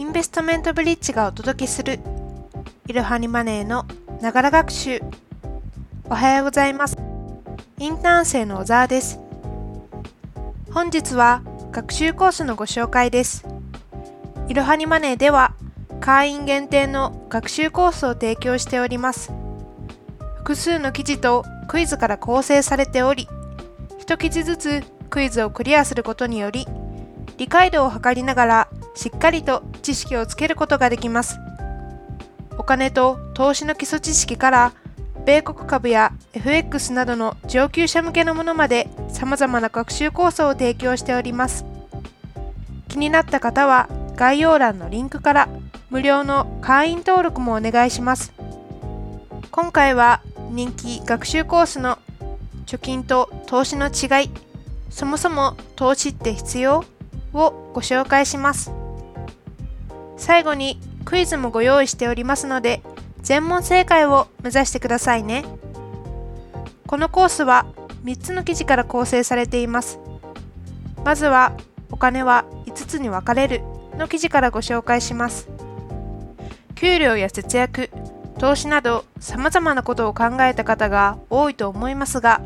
インベストメントブリッジがお届けするいろはにマネーのながら学習。おはようございます。インターン生の小沢です。本日は学習コースのご紹介です。いろはにマネーでは会員限定の学習コースを提供しております。複数の記事とクイズから構成されており一記事ずつクイズをクリアすることにより理解度を測りながらしっかりと知識をつけることができます。お金と投資の基礎知識から米国株や FX などの上級者向けのものまで様々な学習コースを提供しております。気になった方は概要欄のリンクから無料の会員登録もお願いします。今回は人気学習コースの貯金と投資の違いそもそも投資って必要？をご紹介します。最後にクイズもご用意しておりますので全問正解を目指してくださいね。このコースは3つの記事から構成されています。まずはお金は5つに分かれるの記事からご紹介します。給料や節約投資など様々なことを考えた方が多いと思いますが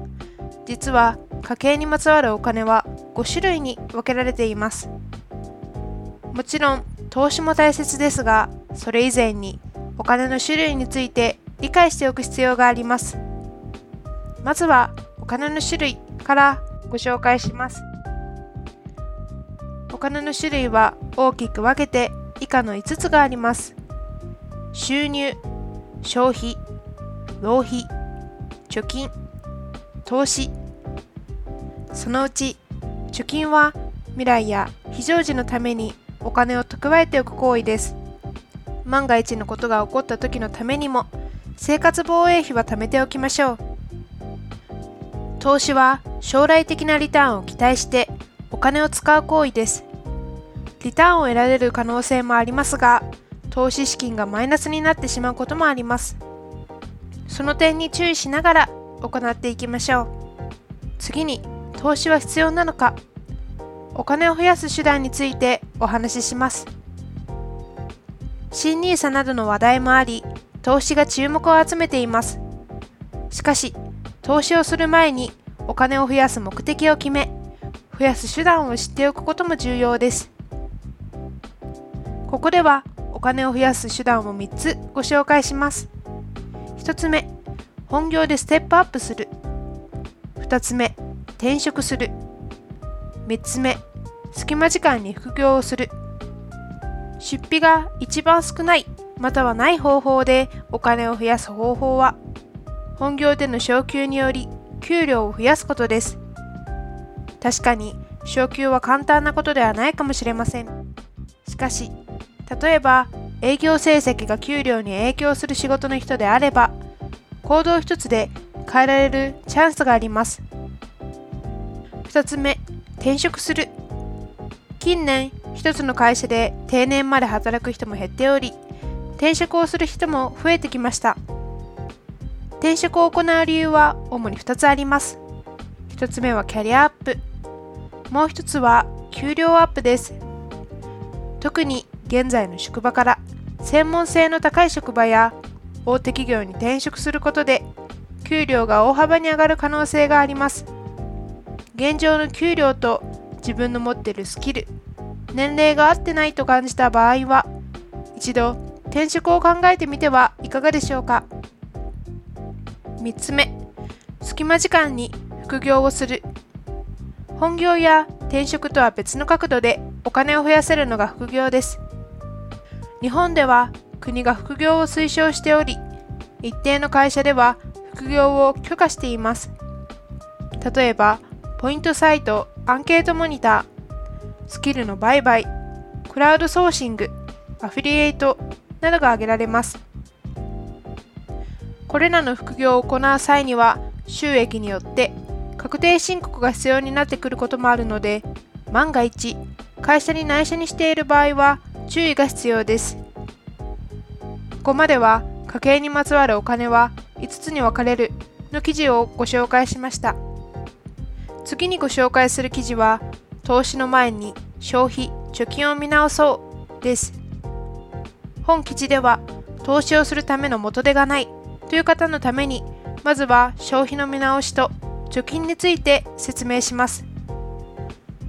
実は家計にまつわるお金は5種類に分けられています。もちろん投資も大切ですがそれ以前にお金の種類について理解しておく必要があります。まずはお金の種類からご紹介します。お金の種類は大きく分けて以下の5つがあります。収入消費浪費貯金投資そのうち貯金は未来や非常時のためにお金を蓄えておく行為です。万が一のことが起こった時のためにも生活防衛費は貯めておきましょう。投資は将来的なリターンを期待してお金を使う行為です。リターンを得られる可能性もありますが投資資金がマイナスになってしまうこともあります。その点に注意しながら行っていきましょう。次に投資は必要なのか。お金を増やす手段についてお話しします。新 NISA などの話題もあり投資が注目を集めています。しかし投資をする前にお金を増やす目的を決め増やす手段を知っておくことも重要です。ここではお金を増やす手段を3つご紹介します。1つ目本業でステップアップする。2つ目転職する。3つ目隙間時間に副業をする。出費が一番少ないまたはない方法でお金を増やす方法は本業での昇給により給料を増やすことです。確かに昇給は簡単なことではないかもしれません。しかし例えば営業成績が給料に影響する仕事の人であれば行動一つで変えられるチャンスがあります。2つ目転職する。近年一つの会社で定年まで働く人も減っており転職をする人も増えてきました。転職を行う理由は主に2つあります。1つ目はキャリアアップ。もう1つは給料アップです。特に現在の職場から専門性の高い職場や大手企業に転職することで給料が大幅に上がる可能性があります。現状の給料と自分の持っているスキル年齢が合ってないと感じた場合は一度転職を考えてみてはいかがでしょうか？3つ目隙間時間に副業をする。本業や転職とは別の角度でお金を増やせるのが副業です。日本では国が副業を推奨しており一定の会社では副業を許可しています。例えばポイントサイト、アンケートモニター、スキルの売買、クラウドソーシング、アフィリエイトなどが挙げられます。これらの副業を行う際には収益によって確定申告が必要になってくることもあるので万が一会社に内緒にしている場合は注意が必要です。ここまでは家計にまつわるお金は5つに分かれるの記事をご紹介しました。次にご紹介する記事は投資の前に消費・貯金を見直そうです。本記事では投資をするための元手がないという方のためにまずは消費の見直しと貯金について説明します。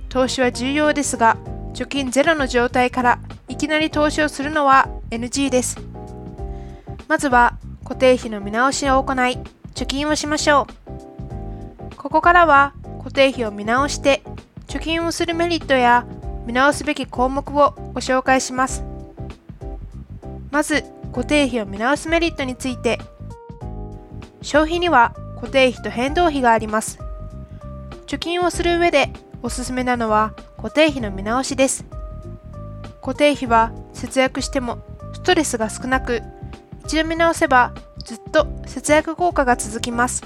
投資は重要ですが貯金ゼロの状態からいきなり投資をするのは NG です。まずは固定費の見直しを行い貯金をしましょう。ここからは固定費を見直して貯金をするメリットや見直すべき項目をご紹介します。まず固定費を見直すメリットについて。消費には固定費と変動費があります。貯金をする上でおすすめなのは固定費の見直しです。固定費は節約してもストレスが少なく一度見直せばずっと節約効果が続きます。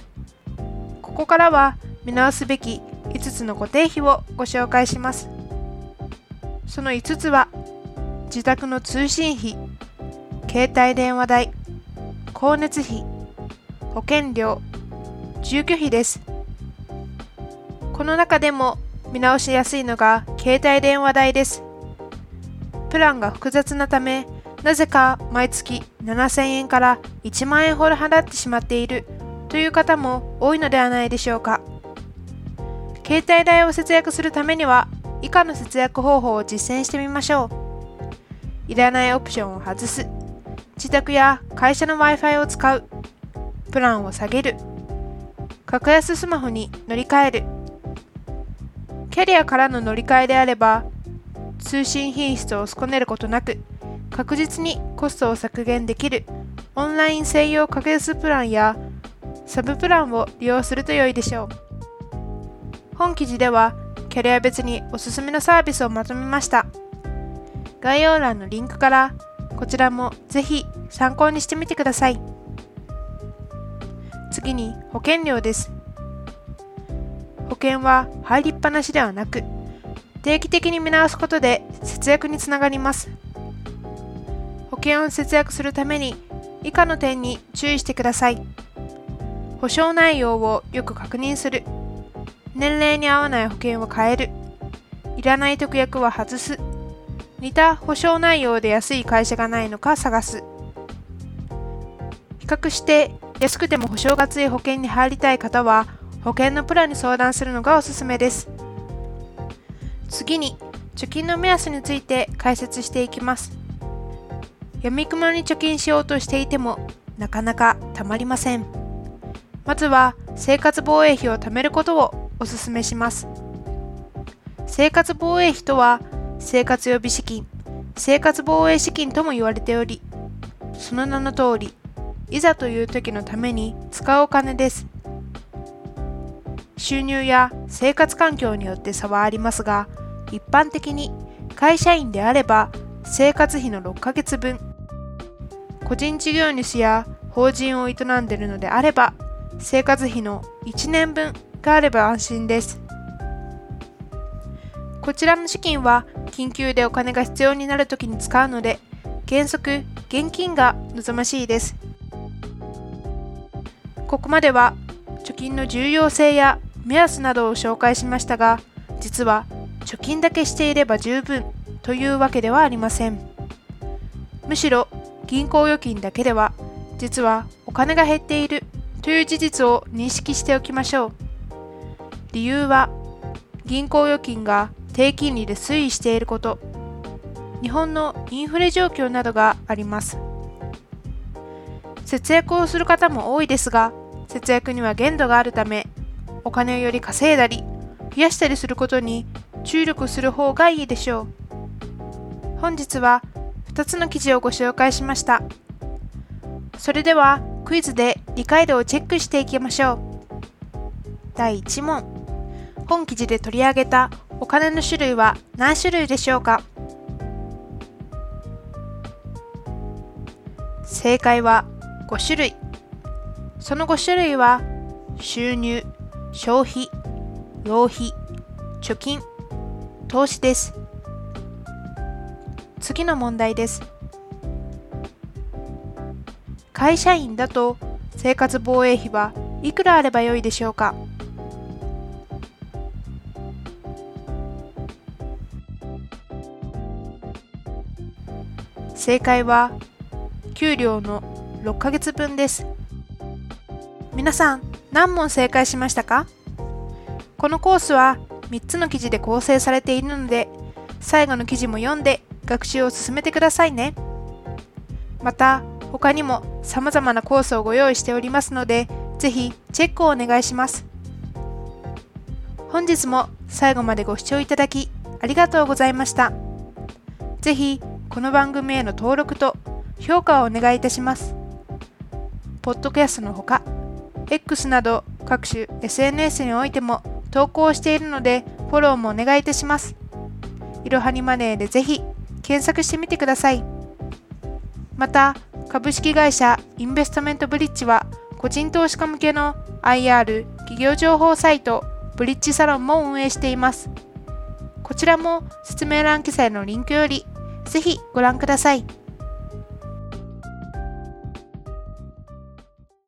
ここからは見直すべき5つの固定費をご紹介します。その5つは自宅の通信費携帯電話代光熱費保険料住居費です。この中でも見直しやすいのが携帯電話代です。プランが複雑なためなぜか毎月7000円から1万円ほど払ってしまっているという方も多いのではないでしょうか。携帯代を節約するためには以下の節約方法を実践してみましょう。いらないオプションを外す。自宅や会社の Wi-Fi を使う。プランを下げる。格安スマホに乗り換える。キャリアからの乗り換えであれば通信品質を損ねることなく確実にコストを削減できる。オンライン専用格安プランやサブプランを利用すると良いでしょう。本記事ではキャリア別におすすめのサービスをまとめました。概要欄のリンクからこちらもぜひ参考にしてみてください。次に保険料です。保険は入りっぱなしではなく定期的に見直すことで節約につながります。保険を節約するために以下の点に注意してください。保証内容をよく確認する。年齢に合わない保険を変える。いらない特約は外す。似た保証内容で安い会社がないのか探す。比較して安くても保証が強い保険に入りたい方は保険のプランに相談するのがおすすめです。次に貯金の目安について解説していきます。闇雲に貯金しようとしていてもなかなかたまりません。まずは生活防衛費を貯めることをお勧めします。生活防衛費とは生活予備資金生活防衛資金とも言われておりその名の通りいざという時のために使うお金です。収入や生活環境によって差はありますが一般的に会社員であれば生活費の6ヶ月分個人事業主や法人を営んでいるのであれば生活費の1年分があれば安心です。こちらの資金は緊急でお金が必要になる時に使うので原則現金が望ましいです。ここまでは貯金の重要性や目安などを紹介しましたが実は貯金だけしていれば十分というわけではありません。むしろ銀行預金だけでは実はお金が減っているという事実を認識しておきましょう。理由は銀行預金が低金利で推移していること。日本のインフレ状況などがあります。節約をする方も多いですが節約には限度があるためお金をより稼いだり増やしたりすることに注力する方がいいでしょう。本日は2つの記事をご紹介しました。それではクイズで理解度をチェックしていきましょう。第1問。本記事で取り上げたお金の種類は何種類でしょうか？正解は5種類。その5種類は収入消費浪費貯金投資です。次の問題です。会社員だと生活防衛費はいくらあればよいでしょうか？正解は給料の6ヶ月分です。皆さん、何問正解しましたか？このコースは3つの記事で構成されているので、最後の記事も読んで学習を進めてくださいね。また、他にも様々なコースをご用意しておりますので、ぜひチェックをお願いします。本日も最後までご視聴いただきありがとうございました。ぜひこの番組への登録と評価をお願いいたします。ポッドキャストのほか、X など各種 SNS においても投稿しているのでフォローもお願いいたします。いろはにマネーでぜひ検索してみてください。また、株式会社インベストメントブリッジは個人投資家向けの IR 企業情報サイトブリッジサロンも運営しています。こちらも説明欄記載のリンクよりぜひご覧ください。